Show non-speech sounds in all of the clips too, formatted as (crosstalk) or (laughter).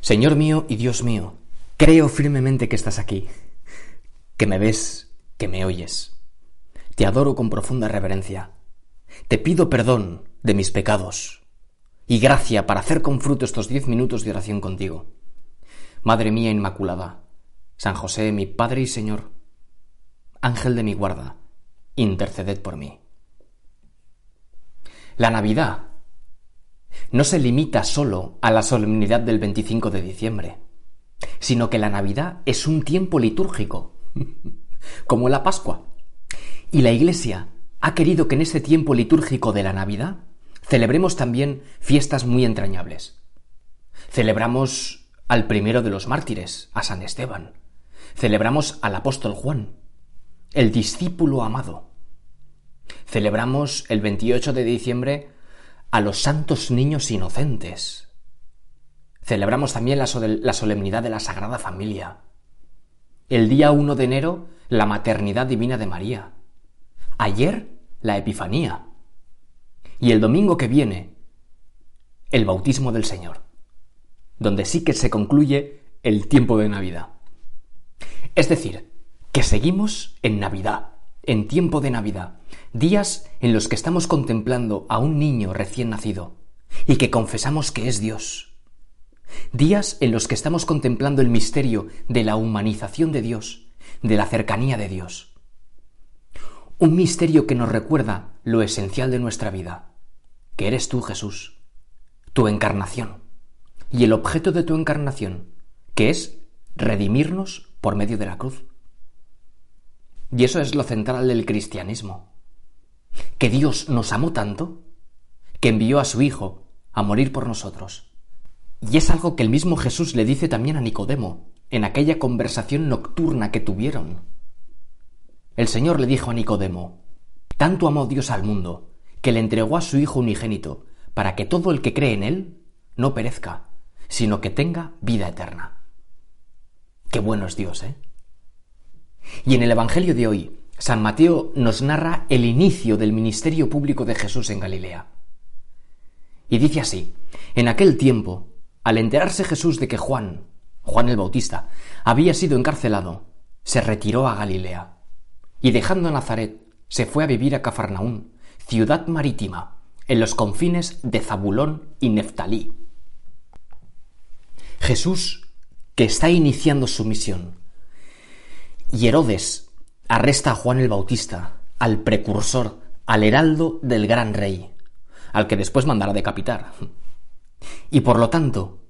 Señor mío y Dios mío, creo firmemente que estás aquí, que me ves, que me oyes. Te adoro con profunda reverencia. Te pido perdón de mis pecados y gracia para hacer con fruto estos diez minutos de oración contigo. Madre mía Inmaculada, San José, mi Padre y Señor, Ángel de mi guarda, interceded por mí. La Navidad no se limita solo a la solemnidad del 25 de diciembre, sino que la Navidad es un tiempo litúrgico, (laughs) como la Pascua. Y la Iglesia ha querido que en ese tiempo litúrgico de la Navidad celebremos también fiestas muy entrañables. Celebramos al primero de los mártires, a San Esteban. Celebramos al apóstol Juan, el discípulo amado. Celebramos el 28 de diciembre a los santos niños inocentes. Celebramos también la, solemnidad de la Sagrada Familia. El día 1 de enero, la maternidad divina de María. Ayer, la Epifanía. Y el domingo que viene, el bautismo del Señor, donde sí que se concluye el tiempo de Navidad. Es decir, que seguimos en Navidad, en tiempo de Navidad, días en los que estamos contemplando a un niño recién nacido y que confesamos que es Dios. Días en los que estamos contemplando el misterio de la humanización de Dios, de la cercanía de Dios. Un misterio que nos recuerda lo esencial de nuestra vida, que eres tú, Jesús, tu encarnación, y el objeto de tu encarnación, que es redimirnos por medio de la cruz. Y eso es lo central del cristianismo que Dios nos amó tanto que envió a su Hijo a morir por nosotros. Y es algo que el mismo Jesús le dice también a Nicodemo en aquella conversación nocturna que tuvieron. El Señor le dijo a Nicodemo, tanto amó Dios al mundo, que le entregó a su Hijo unigénito, para que todo el que cree en Él no perezca, sino que tenga vida eterna. Qué bueno es Dios, ¿eh? Y en el Evangelio de hoy, San Mateo nos narra el inicio del ministerio público de Jesús en Galilea. Y dice así, en aquel tiempo, al enterarse Jesús de que Juan, Juan el Bautista, había sido encarcelado, se retiró a Galilea, y dejando Nazaret, se fue a vivir a Cafarnaún, ciudad marítima, en los confines de Zabulón y Neftalí. Jesús, que está iniciando su misión, y Herodes, arresta a Juan el Bautista, al precursor, al heraldo del gran rey, al que después mandará decapitar. Y por lo tanto,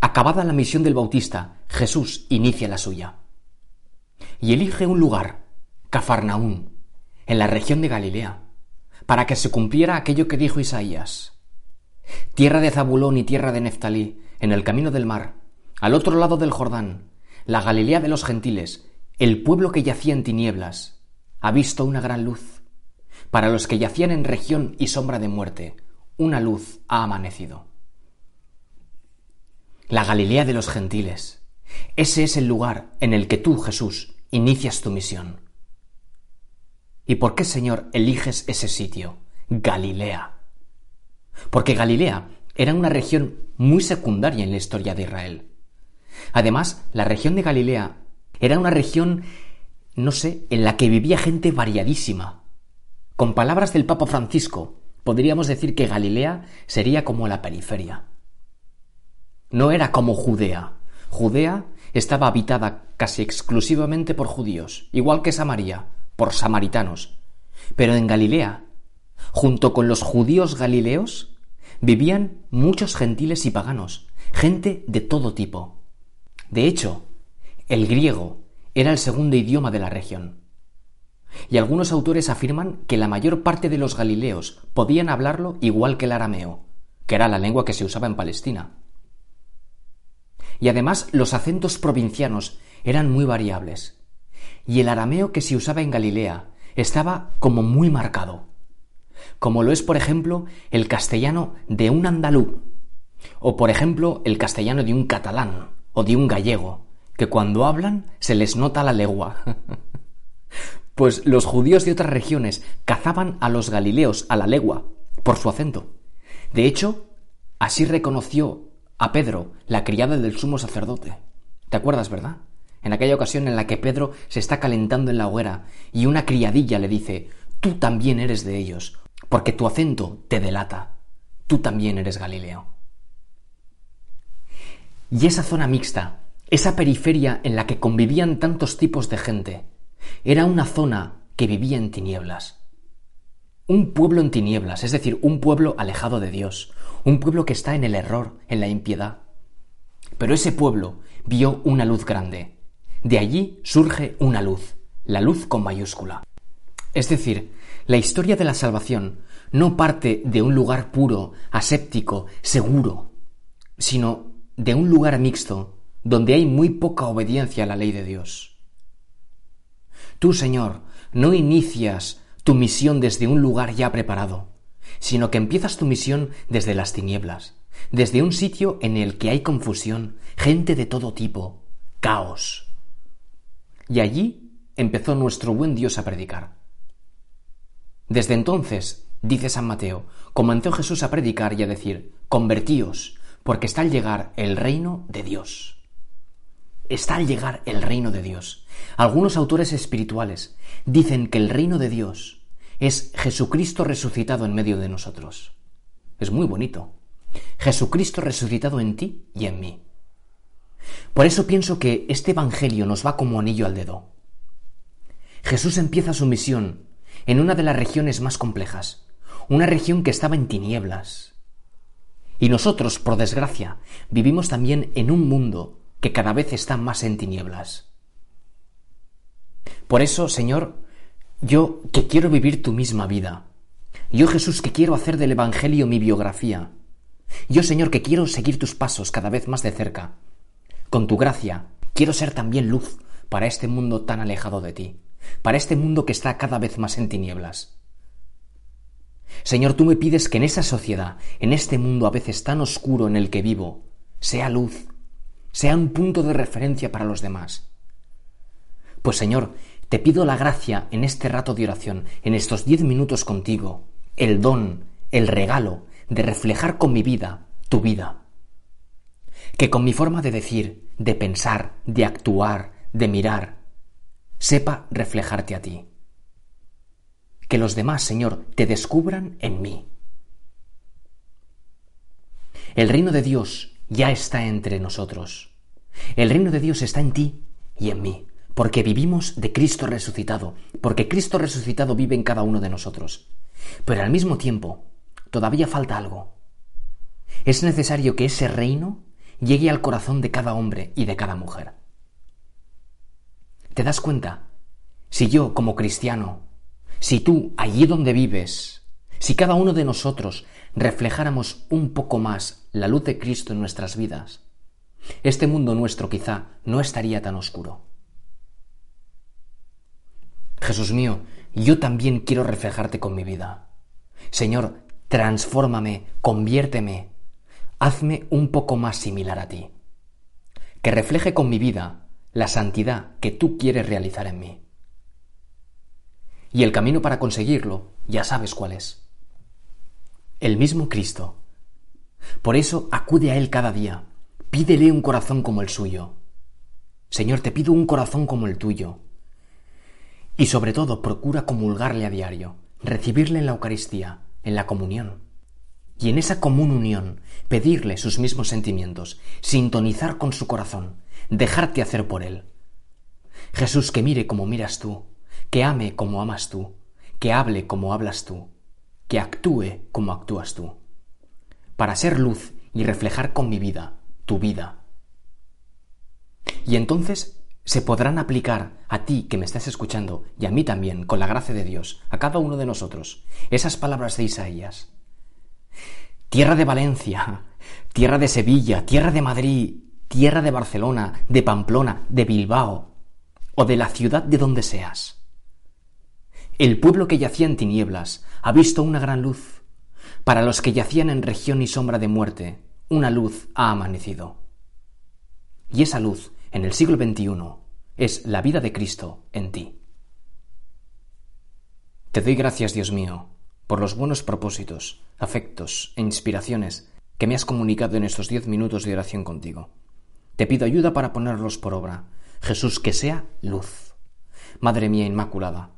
acabada la misión del Bautista, Jesús inicia la suya. Y elige un lugar, Cafarnaún, en la región de Galilea, para que se cumpliera aquello que dijo Isaías. Tierra de Zabulón y tierra de Neftalí, en el camino del mar, al otro lado del Jordán, la Galilea de los gentiles, el pueblo que yacía en tinieblas ha visto una gran luz. Para los que yacían en región y sombra de muerte, una luz ha amanecido. La Galilea de los gentiles. Ese es el lugar en el que tú, Jesús, inicias tu misión. ¿Y por qué, Señor, eliges ese sitio, Galilea? Porque Galilea era una región muy secundaria en la historia de Israel. Además, la región de Galilea era una región, no sé, en la que vivía gente variadísima. Con palabras del Papa Francisco, podríamos decir que Galilea sería como la periferia. No era como Judea. Judea estaba habitada casi exclusivamente por judíos, igual que Samaria, por samaritanos. Pero en Galilea, junto con los judíos galileos, vivían muchos gentiles y paganos, gente de todo tipo. De hecho, el griego era el segundo idioma de la región. Y algunos autores afirman que la mayor parte de los galileos podían hablarlo igual que el arameo, que era la lengua que se usaba en Palestina. Y además los acentos provincianos eran muy variables. Y el arameo que se usaba en Galilea estaba como muy marcado. Como lo es, por ejemplo, el castellano de un andaluz, o por ejemplo, el castellano de un catalán o de un gallego, que cuando hablan se les nota la legua. (laughs) pues los judíos de otras regiones cazaban a los galileos a la legua por su acento. De hecho, así reconoció a Pedro, la criada del sumo sacerdote. ¿Te acuerdas, verdad? En aquella ocasión en la que Pedro se está calentando en la hoguera y una criadilla le dice, tú también eres de ellos, porque tu acento te delata, tú también eres Galileo. Y esa zona mixta esa periferia en la que convivían tantos tipos de gente era una zona que vivía en tinieblas. Un pueblo en tinieblas, es decir, un pueblo alejado de Dios, un pueblo que está en el error, en la impiedad. Pero ese pueblo vio una luz grande. De allí surge una luz, la luz con mayúscula. Es decir, la historia de la salvación no parte de un lugar puro, aséptico, seguro, sino de un lugar mixto donde hay muy poca obediencia a la ley de Dios. Tú, Señor, no inicias tu misión desde un lugar ya preparado, sino que empiezas tu misión desde las tinieblas, desde un sitio en el que hay confusión, gente de todo tipo, caos. Y allí empezó nuestro buen Dios a predicar. Desde entonces, dice San Mateo, comenzó Jesús a predicar y a decir, convertíos, porque está al llegar el reino de Dios está al llegar el reino de Dios. Algunos autores espirituales dicen que el reino de Dios es Jesucristo resucitado en medio de nosotros. Es muy bonito. Jesucristo resucitado en ti y en mí. Por eso pienso que este Evangelio nos va como anillo al dedo. Jesús empieza su misión en una de las regiones más complejas, una región que estaba en tinieblas. Y nosotros, por desgracia, vivimos también en un mundo que cada vez están más en tinieblas. Por eso, Señor, yo que quiero vivir tu misma vida, yo Jesús que quiero hacer del Evangelio mi biografía, yo Señor que quiero seguir tus pasos cada vez más de cerca, con tu gracia quiero ser también luz para este mundo tan alejado de ti, para este mundo que está cada vez más en tinieblas. Señor, tú me pides que en esa sociedad, en este mundo a veces tan oscuro en el que vivo, sea luz, sea un punto de referencia para los demás. Pues Señor, te pido la gracia en este rato de oración, en estos diez minutos contigo, el don, el regalo de reflejar con mi vida tu vida. Que con mi forma de decir, de pensar, de actuar, de mirar, sepa reflejarte a ti. Que los demás, Señor, te descubran en mí. El reino de Dios ya está entre nosotros. El reino de Dios está en ti y en mí, porque vivimos de Cristo resucitado, porque Cristo resucitado vive en cada uno de nosotros. Pero al mismo tiempo, todavía falta algo. Es necesario que ese reino llegue al corazón de cada hombre y de cada mujer. ¿Te das cuenta? Si yo, como cristiano, si tú, allí donde vives, si cada uno de nosotros reflejáramos un poco más la luz de Cristo en nuestras vidas, este mundo nuestro quizá no estaría tan oscuro. Jesús mío, yo también quiero reflejarte con mi vida. Señor, transfórmame, conviérteme, hazme un poco más similar a ti. Que refleje con mi vida la santidad que tú quieres realizar en mí. Y el camino para conseguirlo, ya sabes cuál es. El mismo Cristo. Por eso acude a Él cada día, Pídele un corazón como el suyo. Señor, te pido un corazón como el tuyo. Y sobre todo, procura comulgarle a diario, recibirle en la Eucaristía, en la comunión. Y en esa común unión, pedirle sus mismos sentimientos, sintonizar con su corazón, dejarte hacer por él. Jesús, que mire como miras tú, que ame como amas tú, que hable como hablas tú, que actúe como actúas tú. Para ser luz y reflejar con mi vida tu vida. Y entonces se podrán aplicar a ti que me estás escuchando y a mí también, con la gracia de Dios, a cada uno de nosotros, esas palabras de Isaías. tierra de Valencia, tierra de Sevilla, tierra de Madrid, tierra de Barcelona, de Pamplona, de Bilbao, o de la ciudad de donde seas. El pueblo que yacía en tinieblas ha visto una gran luz. Para los que yacían en región y sombra de muerte, una luz ha amanecido. Y esa luz, en el siglo XXI, es la vida de Cristo en ti. Te doy gracias, Dios mío, por los buenos propósitos, afectos e inspiraciones que me has comunicado en estos diez minutos de oración contigo. Te pido ayuda para ponerlos por obra. Jesús, que sea luz. Madre mía Inmaculada,